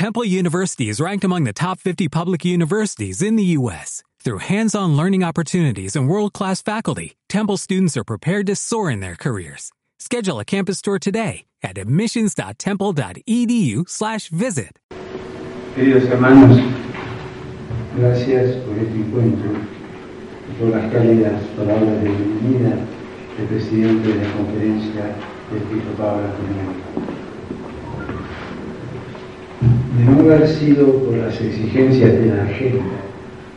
Temple University is ranked among the top 50 public universities in the U.S. Through hands-on learning opportunities and world-class faculty, Temple students are prepared to soar in their careers. Schedule a campus tour today at admissions.temple.edu/visit. Queridos hermanos, gracias por este encuentro y por las cálidas palabras de bienvenida del presidente de la conferencia Episcopado Latinoamericano. De no haber sido por las exigencias de la agenda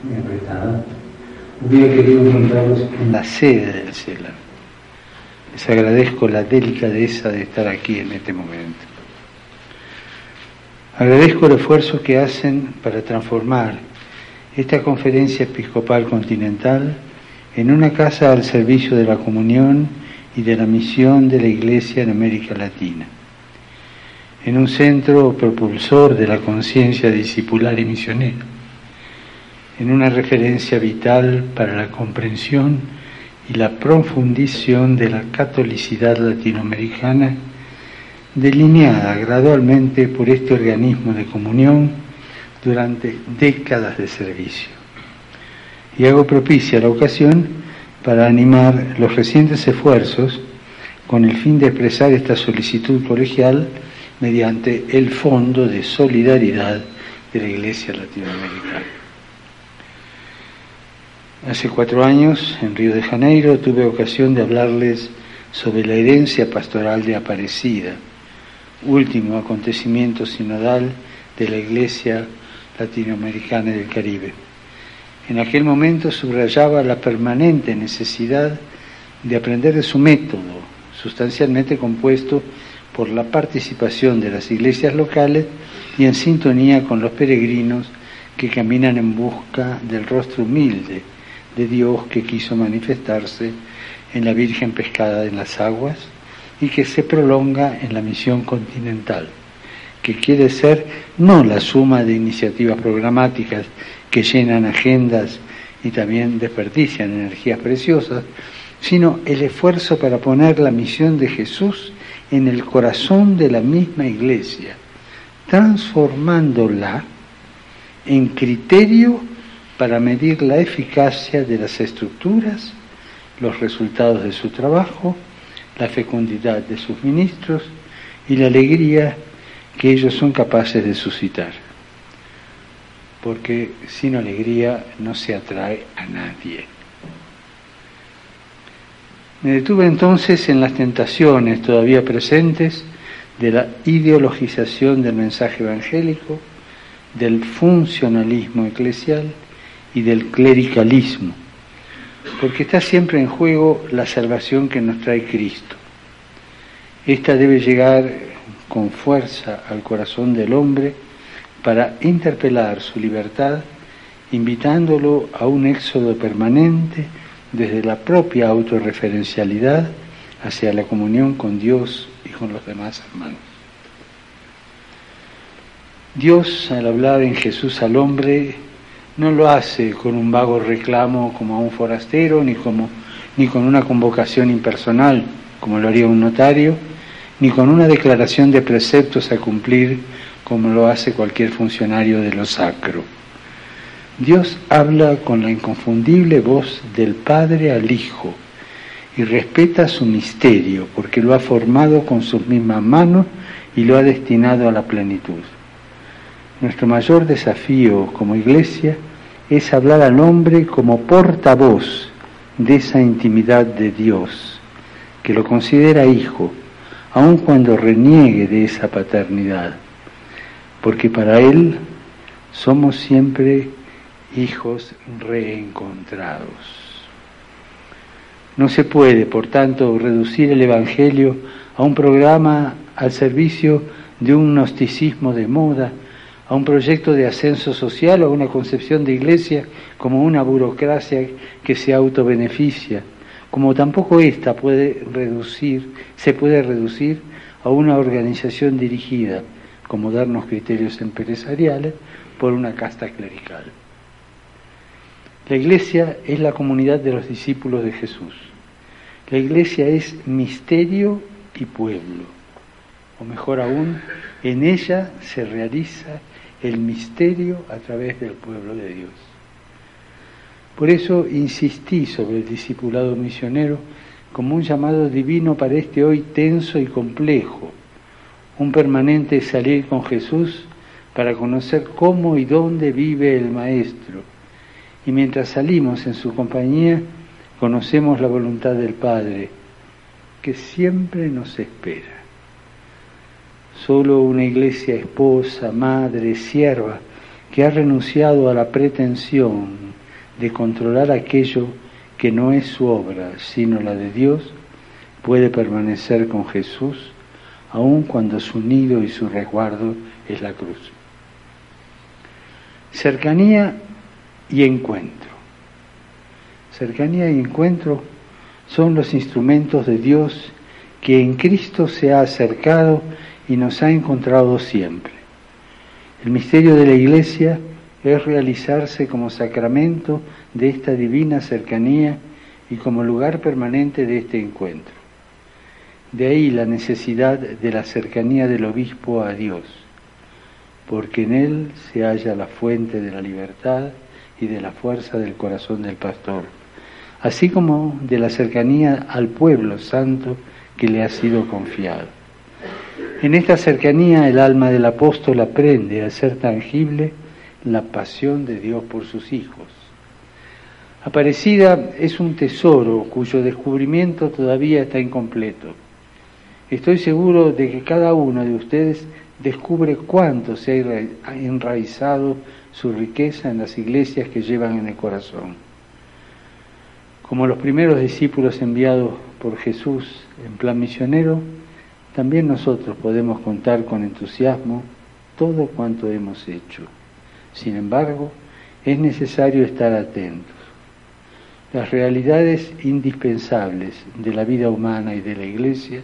muy apretada, hubiera querido encontrarlos en la sede del cielo. Les agradezco la delicadeza de estar aquí en este momento. Agradezco el esfuerzo que hacen para transformar esta conferencia episcopal continental en una casa al servicio de la comunión y de la misión de la Iglesia en América Latina, en un centro propulsor de la conciencia discipular y misionera, en una referencia vital para la comprensión y la profundización de la catolicidad latinoamericana, delineada gradualmente por este organismo de comunión durante décadas de servicio. Y hago propicia la ocasión para animar los recientes esfuerzos con el fin de expresar esta solicitud colegial mediante el Fondo de Solidaridad de la Iglesia Latinoamericana. Hace cuatro años, en Río de Janeiro, tuve ocasión de hablarles sobre la herencia pastoral de Aparecida, último acontecimiento sinodal de la Iglesia Latinoamericana del Caribe. En aquel momento subrayaba la permanente necesidad de aprender de su método, sustancialmente compuesto por la participación de las iglesias locales y en sintonía con los peregrinos que caminan en busca del rostro humilde de Dios que quiso manifestarse en la Virgen pescada en las aguas y que se prolonga en la misión continental, que quiere ser no la suma de iniciativas programáticas que llenan agendas y también desperdician energías preciosas, sino el esfuerzo para poner la misión de Jesús en el corazón de la misma iglesia, transformándola en criterio para medir la eficacia de las estructuras, los resultados de su trabajo, la fecundidad de sus ministros y la alegría que ellos son capaces de suscitar. Porque sin alegría no se atrae a nadie. Me detuve entonces en las tentaciones todavía presentes de la ideologización del mensaje evangélico, del funcionalismo eclesial y del clericalismo, porque está siempre en juego la salvación que nos trae Cristo. Esta debe llegar con fuerza al corazón del hombre para interpelar su libertad, invitándolo a un éxodo permanente desde la propia autorreferencialidad hacia la comunión con Dios y con los demás hermanos. Dios, al hablar en Jesús al hombre, no lo hace con un vago reclamo como a un forastero, ni, con una convocación impersonal, como lo haría un notario, ni con una declaración de preceptos a cumplir, como lo hace cualquier funcionario de lo sacro. Dios habla con la inconfundible voz del Padre al Hijo y respeta su misterio porque lo ha formado con sus mismas manos y lo ha destinado a la plenitud. Nuestro mayor desafío como iglesia es hablar al hombre como portavoz de esa intimidad de Dios, que lo considera hijo, aun cuando reniegue de esa paternidad, porque para Él somos siempre hijos reencontrados. No se puede, por tanto, reducir el Evangelio a un programa al servicio de un gnosticismo de moda, a un proyecto de ascenso social o a una concepción de iglesia como una burocracia que se autobeneficia, como tampoco esta puede reducir, se puede reducir a una organización dirigida, como darnos criterios empresariales, por una casta clerical. La iglesia es la comunidad de los discípulos de Jesús. La iglesia es misterio y pueblo, o mejor aún, en ella se realiza el misterio a través del pueblo de Dios. Por eso insistí sobre el discipulado misionero como un llamado divino para este hoy tenso y complejo, un permanente salir con Jesús para conocer cómo y dónde vive el Maestro. Y mientras salimos en su compañía, conocemos la voluntad del Padre, que siempre nos espera. Solo una iglesia esposa, madre, sierva, que ha renunciado a la pretensión de controlar aquello que no es su obra, sino la de Dios, puede permanecer con Jesús, aun cuando su nido y su resguardo es la cruz. Cercanía y encuentro. Cercanía y encuentro son los instrumentos de Dios que en Cristo se ha acercado y nos ha encontrado siempre. El misterio de la Iglesia es realizarse como sacramento de esta divina cercanía y como lugar permanente de este encuentro. De ahí la necesidad de la cercanía del obispo a Dios, porque en él se halla la fuente de la libertad de la fuerza del corazón del pastor, así como de la cercanía al pueblo santo que le ha sido confiado. En esta cercanía el alma del apóstol aprende a ser tangible la pasión de Dios por sus hijos. Aparecida es un tesoro cuyo descubrimiento todavía está incompleto. Estoy seguro de que cada uno de ustedes descubre cuánto se ha enraizado su riqueza en las iglesias que llevan en el corazón. Como los primeros discípulos enviados por Jesús en plan misionero, también nosotros podemos contar con entusiasmo todo cuanto hemos hecho. Sin embargo, es necesario estar atentos. Las realidades indispensables de la vida humana y de la Iglesia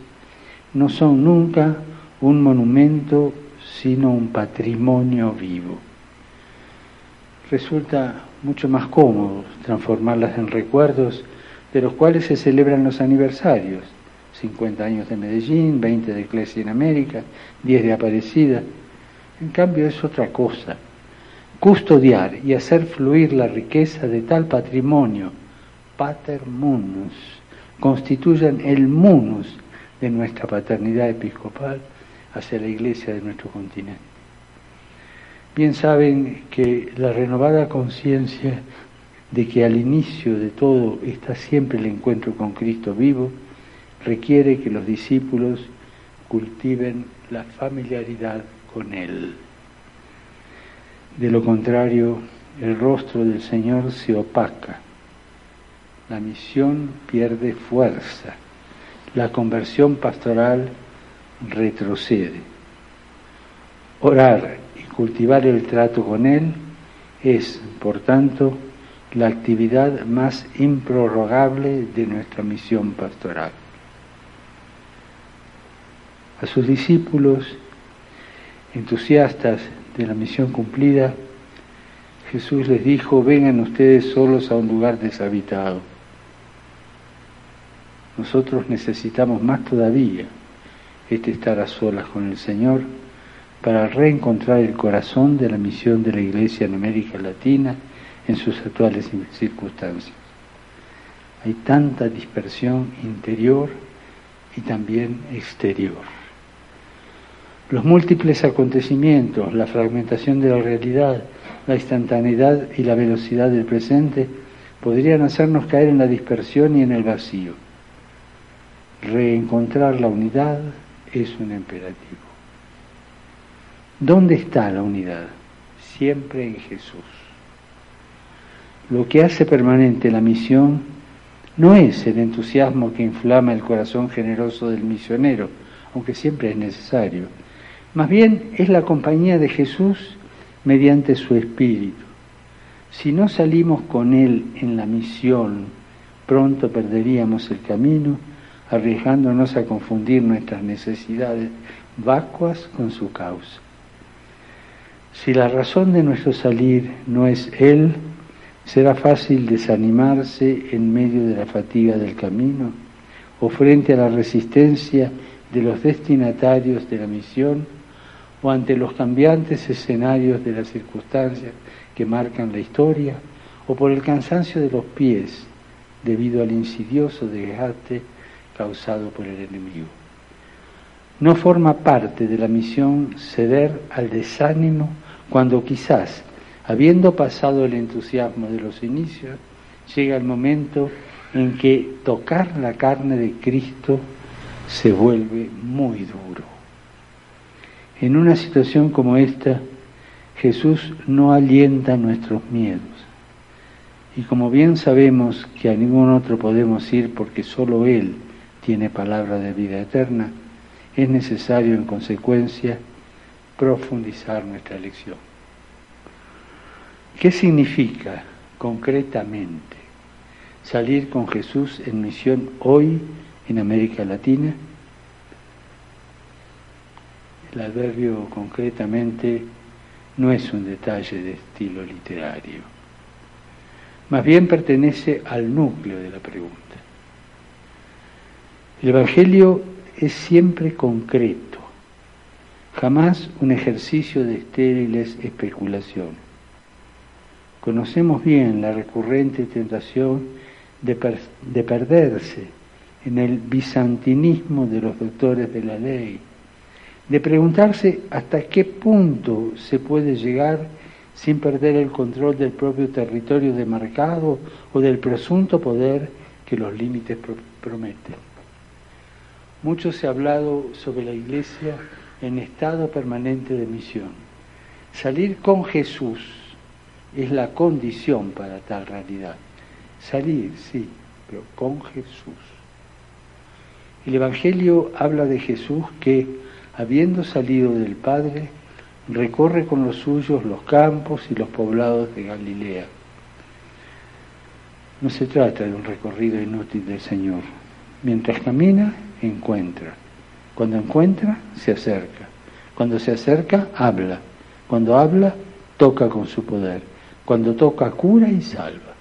no son nunca un monumento, sino un patrimonio vivo. Resulta mucho más cómodo transformarlas en recuerdos de los cuales se celebran los aniversarios, 50 años de Medellín, 20 de Iglesia en América, 10 de Aparecida. En cambio es otra cosa custodiar y hacer fluir la riqueza de tal patrimonio, pater munus, constituyen el munus de nuestra paternidad episcopal hacia la iglesia de nuestro continente. Bien saben que la renovada conciencia de que al inicio de todo está siempre el encuentro con Cristo vivo, requiere que los discípulos cultiven la familiaridad con Él. De lo contrario, el rostro del Señor se opaca, la misión pierde fuerza, la conversión pastoral retrocede. Orar cultivar el trato con Él es, por tanto, la actividad más improrrogable de nuestra misión pastoral. A sus discípulos, entusiastas de la misión cumplida, Jesús les dijo, vengan ustedes solos a un lugar deshabitado. Nosotros necesitamos más todavía este estar a solas con el Señor para reencontrar el corazón de la misión de la Iglesia en América Latina en sus actuales circunstancias. Hay tanta dispersión interior y también exterior. Los múltiples acontecimientos, la fragmentación de la realidad, la instantaneidad y la velocidad del presente podrían hacernos caer en la dispersión y en el vacío. Reencontrar la unidad es un imperativo. ¿Dónde está la unidad? Siempre en Jesús. Lo que hace permanente la misión no es el entusiasmo que inflama el corazón generoso del misionero, aunque siempre es necesario, más bien es la compañía de Jesús mediante su Espíritu. Si no salimos con Él en la misión, pronto perderíamos el camino, arriesgándonos a confundir nuestras necesidades vacuas con su causa. Si la razón de nuestro salir no es Él, será fácil desanimarse en medio de la fatiga del camino o frente a la resistencia de los destinatarios de la misión o ante los cambiantes escenarios de las circunstancias que marcan la historia o por el cansancio de los pies debido al insidioso desgaste causado por el enemigo. No forma parte de la misión ceder al desánimo cuando quizás, habiendo pasado el entusiasmo de los inicios, llega el momento en que tocar la carne de Cristo se vuelve muy duro. En una situación como esta, Jesús no alienta nuestros miedos. Y como bien sabemos que a ningún otro podemos ir porque solo Él tiene palabra de vida eterna, es necesario en consecuencia profundizar nuestra lección. ¿Qué significa concretamente salir con Jesús en misión hoy en América Latina? El adverbio concretamente no es un detalle de estilo literario, más bien pertenece al núcleo de la pregunta. El Evangelio es siempre concreto, jamás un ejercicio de estériles especulaciones. Conocemos bien la recurrente tentación de, de perderse en el bizantinismo de los doctores de la ley, de preguntarse hasta qué punto se puede llegar sin perder el control del propio territorio demarcado o del presunto poder que los límites prometen. Mucho se ha hablado sobre la Iglesia en estado permanente de misión. Salir con Jesús es la condición para tal realidad. Salir, sí, pero con Jesús. El Evangelio habla de Jesús que habiendo salido del Padre, recorre con los suyos los campos y los poblados de Galilea. No se trata de un recorrido inútil del Señor. Mientras camina, encuentra. Cuando encuentra, se acerca. Cuando se acerca, habla. Cuando habla, toca con su poder. Cuando toca, cura y salva.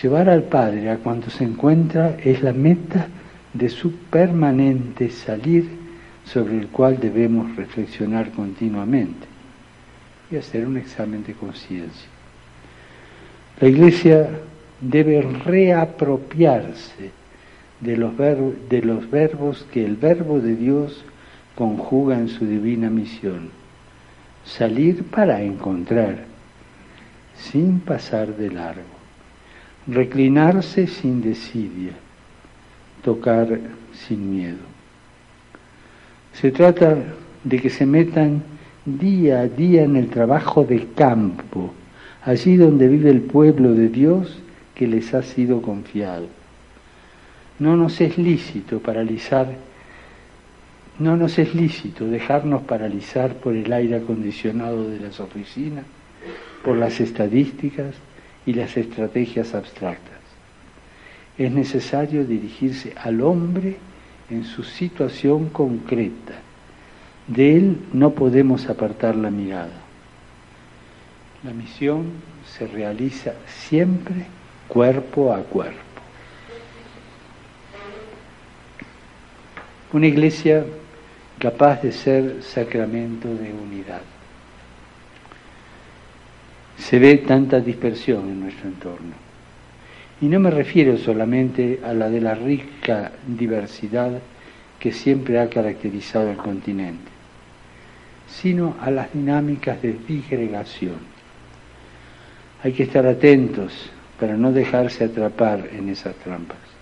Llevar al Padre a cuando se encuentra es la meta de su permanente salir sobre el cual debemos reflexionar continuamente y hacer un examen de conciencia. La Iglesia debe reapropiarse de los, de los verbos que el Verbo de Dios conjuga en su divina misión. Salir para encontrar, sin pasar de largo. Reclinarse sin desidia. Tocar sin miedo. Se trata de que se metan día a día en el trabajo de campo, allí donde vive el pueblo de Dios que les ha sido confiado. No nos es lícito paralizar, no nos es lícito dejarnos paralizar por el aire acondicionado de las oficinas, por las estadísticas y las estrategias abstractas. Es necesario dirigirse al hombre en su situación concreta. De él no podemos apartar la mirada. La misión se realiza siempre cuerpo a cuerpo. Una iglesia capaz de ser sacramento de unidad. Se ve tanta dispersión en nuestro entorno. Y no me refiero solamente a la de la rica diversidad que siempre ha caracterizado el continente, sino a las dinámicas de disgregación. Hay que estar atentos para no dejarse atrapar en esas trampas.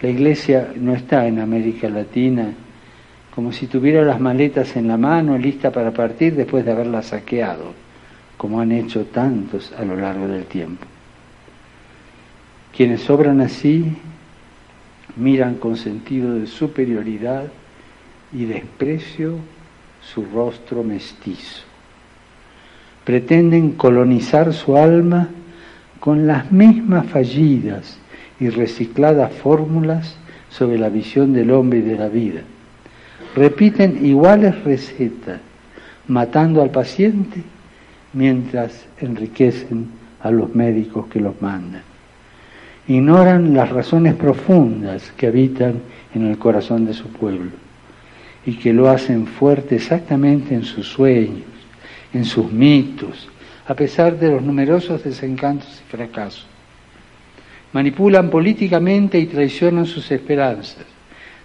La iglesia no está en América Latina como si tuviera las maletas en la mano lista para partir después de haberlas saqueado, como han hecho tantos a lo largo del tiempo. Quienes obran así miran con sentido de superioridad y desprecio su rostro mestizo. Pretenden colonizar su alma con las mismas fallidas y recicladas fórmulas sobre la visión del hombre y de la vida. Repiten iguales recetas, matando al paciente mientras enriquecen a los médicos que los mandan. ignoran las razones profundas que habitan en el corazón de su pueblo y que lo hacen fuerte exactamente en sus sueños, en sus mitos, a pesar de los numerosos desencantos y fracasos. Manipulan políticamente y traicionan sus esperanzas,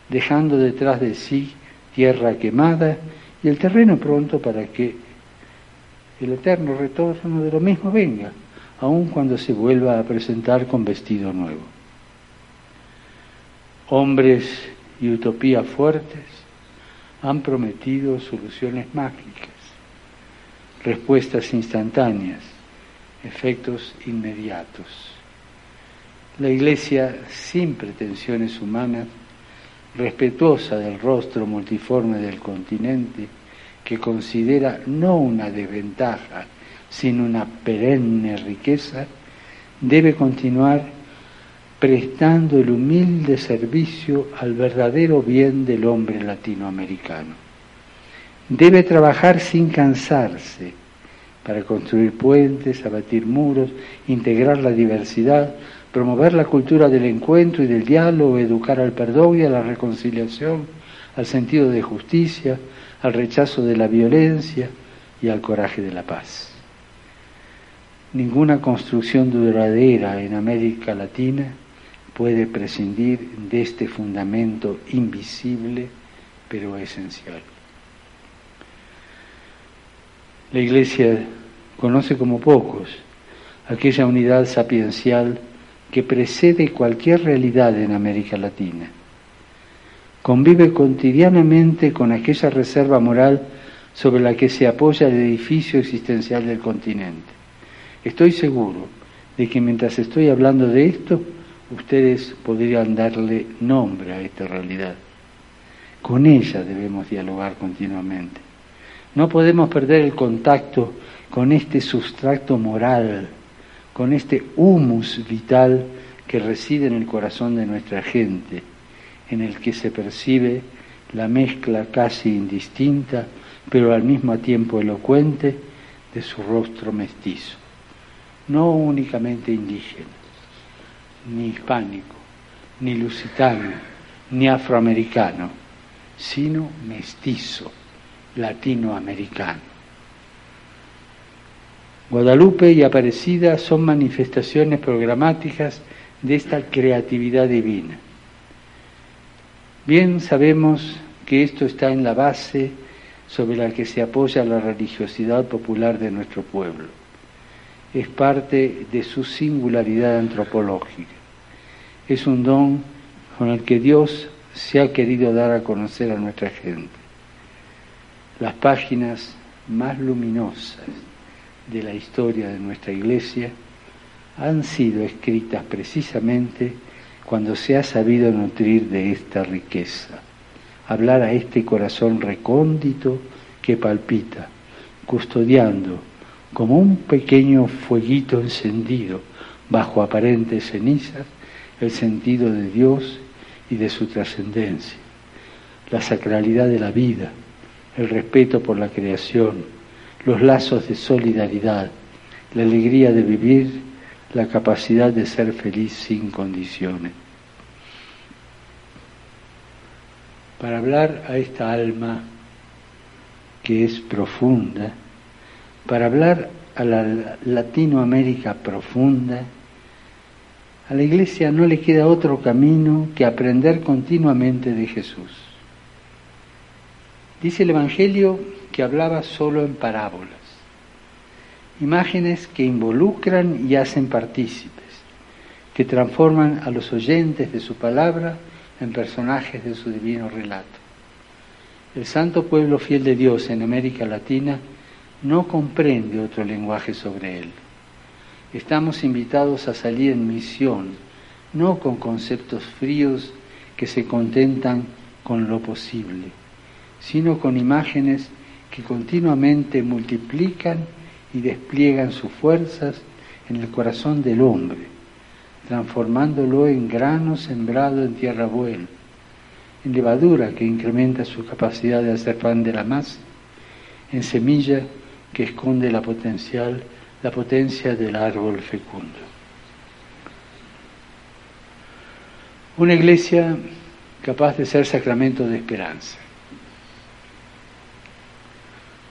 dejando detrás de sí tierra quemada y el terreno pronto para que el eterno retorno de lo mismo venga, aun cuando se vuelva a presentar con vestido nuevo. Hombres y utopías fuertes han prometido soluciones mágicas, respuestas instantáneas, efectos inmediatos. La Iglesia, sin pretensiones humanas, respetuosa del rostro multiforme del continente, que considera no una desventaja, sino una perenne riqueza, debe continuar prestando el humilde servicio al verdadero bien del hombre latinoamericano. Debe trabajar sin cansarse para construir puentes, abatir muros, integrar la diversidad, promover la cultura del encuentro y del diálogo, educar al perdón y a la reconciliación, al sentido de justicia, al rechazo de la violencia y al coraje de la paz. Ninguna construcción duradera en América Latina puede prescindir de este fundamento invisible pero esencial. La Iglesia conoce como pocos aquella unidad sapiencial que precede cualquier realidad en América Latina. Convive cotidianamente con aquella reserva moral sobre la que se apoya el edificio existencial del continente. Estoy seguro de que mientras estoy hablando de esto, ustedes podrían darle nombre a esta realidad. Con ella debemos dialogar continuamente. No podemos perder el contacto con este sustrato moral con este humus vital que reside en el corazón de nuestra gente, en el que se percibe la mezcla casi indistinta, pero al mismo tiempo elocuente, de su rostro mestizo. No únicamente indígena, ni hispánico, ni lusitano, ni afroamericano, sino mestizo, latinoamericano. Guadalupe y Aparecida son manifestaciones programáticas de esta creatividad divina. Bien sabemos que esto está en la base sobre la que se apoya la religiosidad popular de nuestro pueblo. Es parte de su singularidad antropológica. Es un don con el que Dios se ha querido dar a conocer a nuestra gente. Las páginas más luminosas de la historia de nuestra iglesia han sido escritas precisamente cuando se ha sabido nutrir de esta riqueza, hablar a este corazón recóndito que palpita, custodiando como un pequeño fueguito encendido bajo aparentes cenizas el sentido de Dios y de su trascendencia, la sacralidad de la vida, el respeto por la creación, los lazos de solidaridad, la alegría de vivir, la capacidad de ser feliz sin condiciones. Para hablar a esta alma que es profunda, para hablar a la Latinoamérica profunda, a la Iglesia no le queda otro camino que aprender continuamente de Jesús. Dice el Evangelio que hablaba solo en parábolas, imágenes que involucran y hacen partícipes, que transforman a los oyentes de su palabra en personajes de su divino relato. El santo pueblo fiel de Dios en América Latina no comprende otro lenguaje sobre él. Estamos invitados a salir en misión, no con conceptos fríos que se contentan con lo posible, sino con imágenes que continuamente multiplican y despliegan sus fuerzas en el corazón del hombre, transformándolo en grano sembrado en tierra buena, en levadura que incrementa su capacidad de hacer pan de la masa, en semilla que esconde la potencial, la potencia del árbol fecundo. Una iglesia capaz de ser sacramento de esperanza.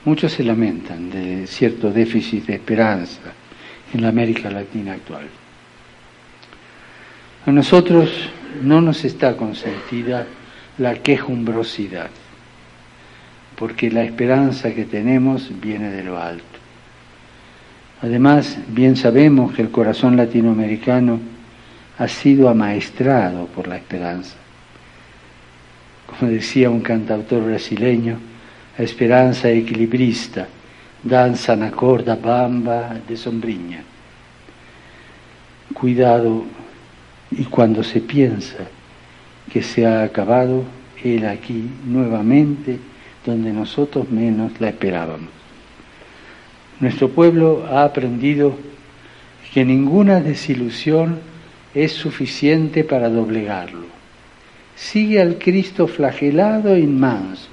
Muchos se lamentan de cierto déficit de esperanza en la América Latina actual. A nosotros no nos está consentida la quejumbrosidad, porque la esperanza que tenemos viene de lo alto. Además, bien sabemos que el corazón latinoamericano ha sido amaestrado por la esperanza. Como decía un cantautor brasileño, esperanza equilibrista, danza na corda bamba de sombriña. Cuidado, y cuando se piensa que se ha acabado, Él aquí nuevamente donde nosotros menos la esperábamos. Nuestro pueblo ha aprendido que ninguna desilusión es suficiente para doblegarlo. Sigue al Cristo flagelado e inmanso,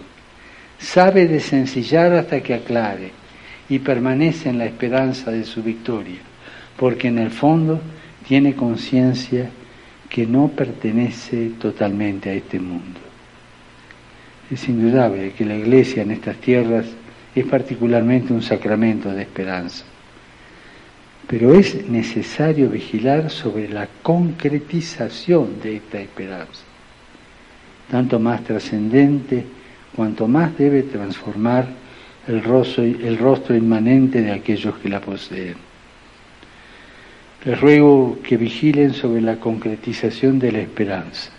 sabe desencillar hasta que aclare y permanece en la esperanza de su victoria, porque en el fondo tiene conciencia que no pertenece totalmente a este mundo. Es indudable que la iglesia en estas tierras es particularmente un sacramento de esperanza, pero es necesario vigilar sobre la concretización de esta esperanza, tanto más trascendente cuanto más debe transformar el rostro, el rostro inmanente de aquellos que la poseen. Les ruego que vigilen sobre la concretización de la esperanza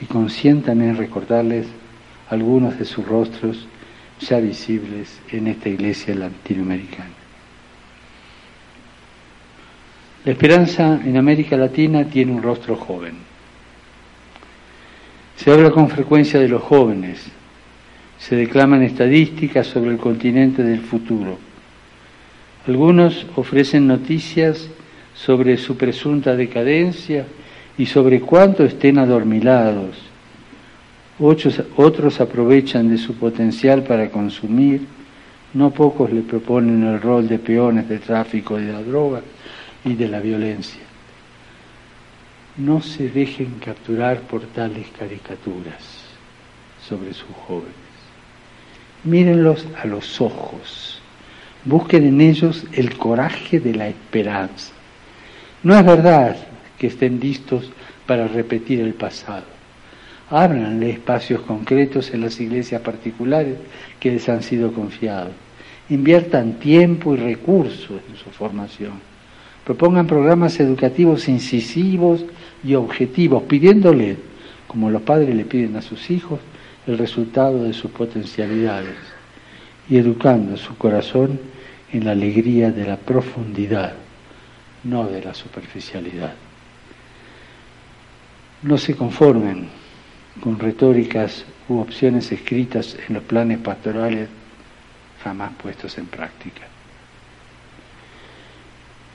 y consientan en recordarles algunos de sus rostros ya visibles en esta iglesia latinoamericana. La esperanza en América Latina tiene un rostro joven. Se habla con frecuencia de los jóvenes, se declaman estadísticas sobre el continente del futuro. Algunos ofrecen noticias sobre su presunta decadencia y sobre cuánto estén adormilados. Otros, otros aprovechan de su potencial para consumir. No pocos le proponen el rol de peones de tráfico de la droga y de la violencia. No se dejen capturar por tales caricaturas sobre sus jóvenes. Mírenlos a los ojos. Busquen en ellos el coraje de la esperanza. No es verdad que estén listos para repetir el pasado. Ábranle espacios concretos en las iglesias particulares que les han sido confiados. Inviertan tiempo y recursos en su formación. Propongan programas educativos incisivos y objetivos, pidiéndole, como los padres le piden a sus hijos, el resultado de sus potencialidades y educando su corazón en la alegría de la profundidad, no de la superficialidad. No se conformen con retóricas u opciones escritas en los planes pastorales jamás puestos en práctica.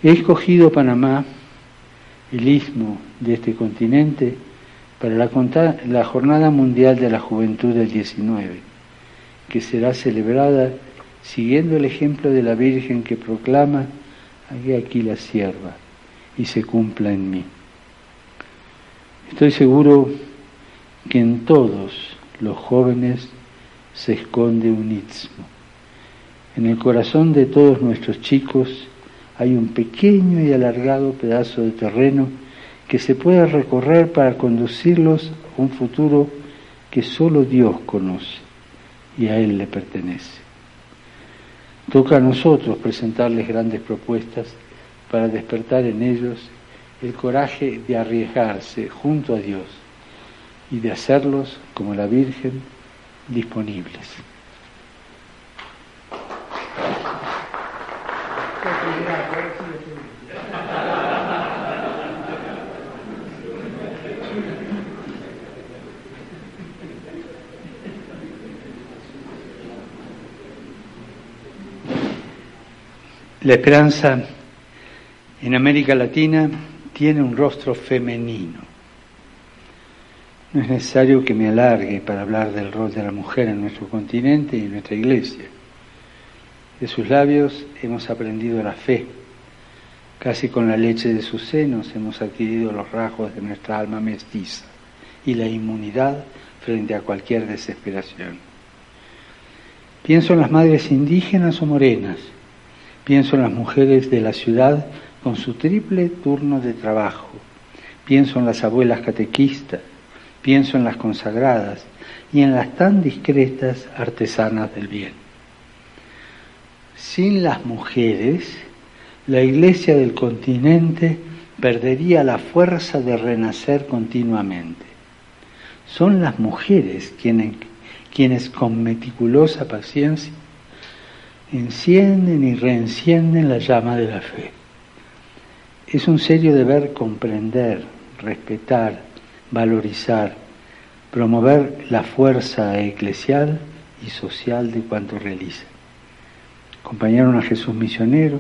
He escogido Panamá, el istmo de este continente, para la, Jornada Mundial de la Juventud del 19, que será celebrada siguiendo el ejemplo de la Virgen que proclama, aquí la sierva, y se cumpla en mí. Estoy seguro que en todos los jóvenes se esconde un istmo. En el corazón de todos nuestros chicos hay un pequeño y alargado pedazo de terreno que se pueda recorrer para conducirlos a un futuro que solo Dios conoce y a Él le pertenece. Toca a nosotros presentarles grandes propuestas para despertar en ellos el coraje de arriesgarse junto a Dios y de hacerlos, como la Virgen, disponibles. La esperanza en América Latina tiene un rostro femenino. No es necesario que me alargue para hablar del rol de la mujer en nuestro continente y en nuestra iglesia. De sus labios hemos aprendido la fe, Casi con la leche de sus senos hemos adquirido los rasgos de nuestra alma mestiza y la inmunidad frente a cualquier desesperación. Pienso en las madres indígenas o morenas, pienso en las mujeres de la ciudad con su triple turno de trabajo, pienso en las abuelas catequistas, pienso en las consagradas y en las tan discretas artesanas del bien. Sin las mujeres, la iglesia del continente perdería la fuerza de renacer continuamente. Son las mujeres quienes, quienes con meticulosa paciencia encienden y reencienden la llama de la fe. Es un serio deber comprender, respetar, valorizar, promover la fuerza eclesial y social de cuanto realiza. Acompañaron a Jesús misionero,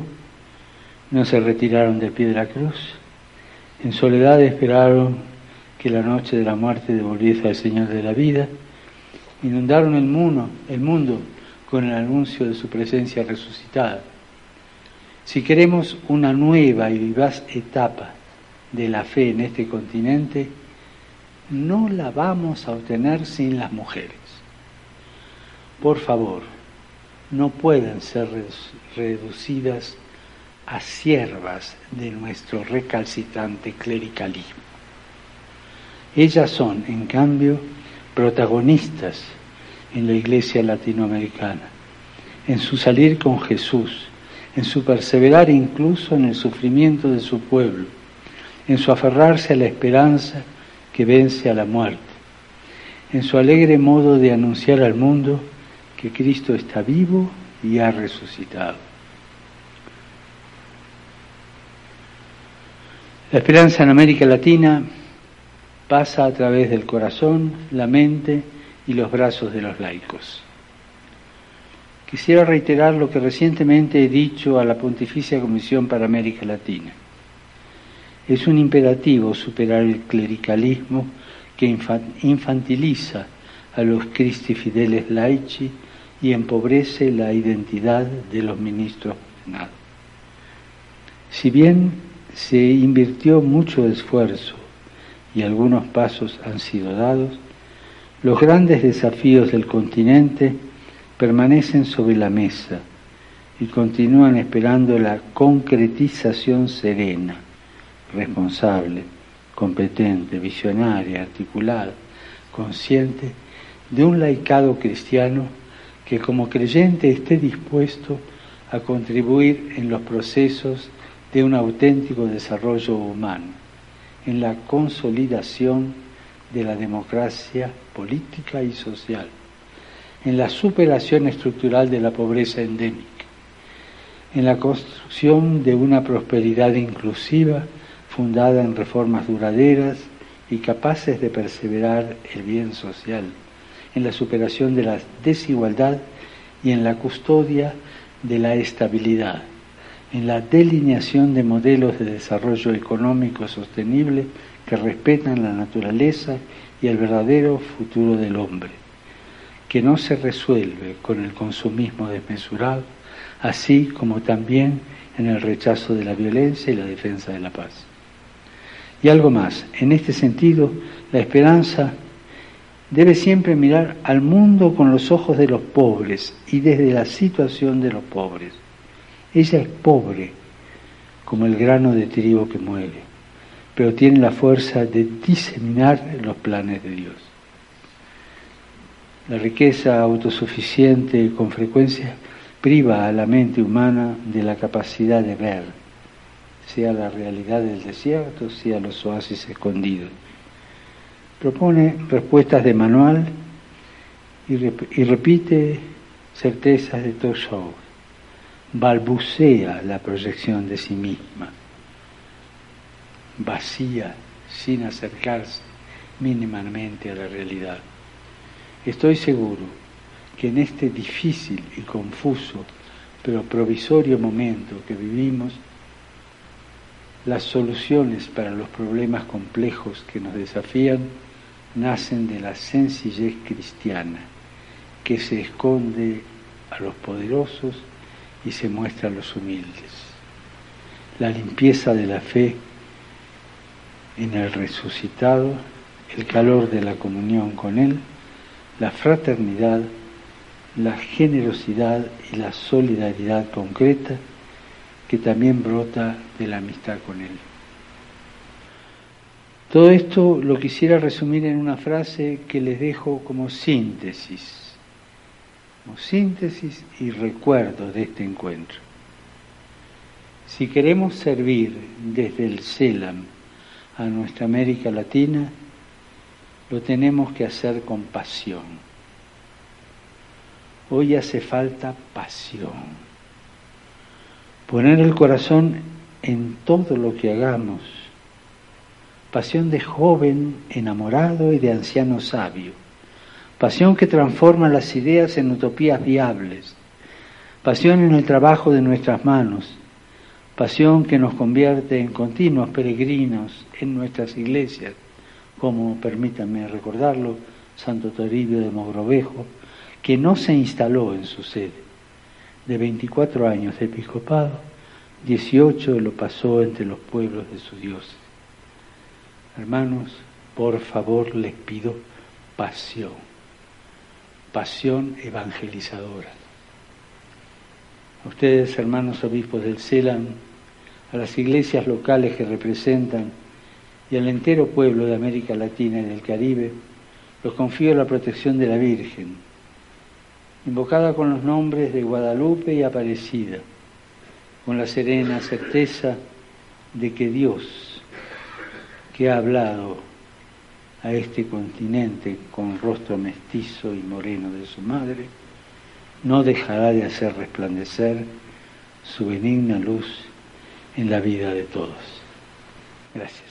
no se retiraron del pie de la cruz, en soledad esperaron que la noche de la muerte devolviese al Señor de la vida, inundaron el mundo, el mundo con el anuncio de su presencia resucitada. Si queremos una nueva y vivaz etapa de la fe en este continente, no la vamos a obtener sin las mujeres. Por favor, no pueden ser reducidas a siervas de nuestro recalcitrante clericalismo. Ellas son, en cambio, protagonistas en la iglesia latinoamericana, en su salir con Jesús, en su perseverar incluso en el sufrimiento de su pueblo, en su aferrarse a la esperanza que vence a la muerte, en su alegre modo de anunciar al mundo que Cristo está vivo y ha resucitado. La esperanza en América Latina pasa a través del corazón, la mente y los brazos de los laicos. Quisiera reiterar lo que recientemente he dicho a la Pontificia Comisión para América Latina. Es un imperativo superar el clericalismo que infantiliza a los Cristi Fideles laici y empobrece la identidad de los ministros ordenados. Si bien se invirtió mucho esfuerzo y algunos pasos han sido dados, los grandes desafíos del continente permanecen sobre la mesa y continúan esperando la concretización serena, responsable, competente, visionaria, articulada, consciente de un laicado cristiano que como creyente esté dispuesto a contribuir en los procesos de un auténtico desarrollo humano, en la consolidación de la democracia política y social, en la superación estructural de la pobreza endémica, en la construcción de una prosperidad inclusiva fundada en reformas duraderas y capaces de perseverar el bien social, en la superación de la desigualdad y en la custodia de la estabilidad en la delineación de modelos de desarrollo económico sostenible que respetan la naturaleza y el verdadero futuro del hombre, que no se resuelve con el consumismo desmesurado, así como también en el rechazo de la violencia y la defensa de la paz. Y algo más, en este sentido, la esperanza debe siempre mirar al mundo con los ojos de los pobres y desde la situación de los pobres ella es pobre, como el grano de trigo que muere, pero tiene la fuerza de diseminar los planes de Dios. La riqueza autosuficiente con frecuencia priva a la mente humana de la capacidad de ver, sea la realidad del desierto, sea los oasis escondidos. Propone respuestas de manual y, repite certezas de todo show balbucea la proyección de sí misma, vacía, sin acercarse mínimamente a la realidad. Estoy seguro que en este difícil y confuso, pero provisorio momento que vivimos, las soluciones para los problemas complejos que nos desafían nacen de la sencillez cristiana que se esconde a los poderosos y se muestra a los humildes. la limpieza de la fe en el resucitado, el calor de la comunión con Él, la fraternidad, la generosidad y la solidaridad concreta que también brota de la amistad con Él. Todo esto lo quisiera resumir en una frase que les dejo como síntesis, como síntesis y recuerdo de este encuentro. Si queremos servir desde el CELAM a nuestra América Latina, lo tenemos que hacer con pasión. Hoy hace falta pasión. Poner el corazón en todo lo que hagamos. Pasión de joven enamorado y de anciano sabio. Pasión que transforma las ideas en utopías viables. Pasión en el trabajo de nuestras manos. Pasión que nos convierte en continuos peregrinos en nuestras iglesias como, permítanme recordarlo, Santo Toribio de Mogrovejo, que no se instaló en su sede. De 24 años de episcopado, 18 lo pasó entre los pueblos de su Dios. Hermanos, por favor les pido pasión, pasión evangelizadora. A ustedes, hermanos obispos del CELAN, a las iglesias locales que representan, y al entero pueblo de América Latina y del Caribe, los confío la protección de la Virgen, invocada con los nombres de Guadalupe y Aparecida, con la serena certeza de que Dios, que ha hablado a este continente con rostro mestizo y moreno de su madre, no dejará de hacer resplandecer su benigna luz en la vida de todos. Gracias.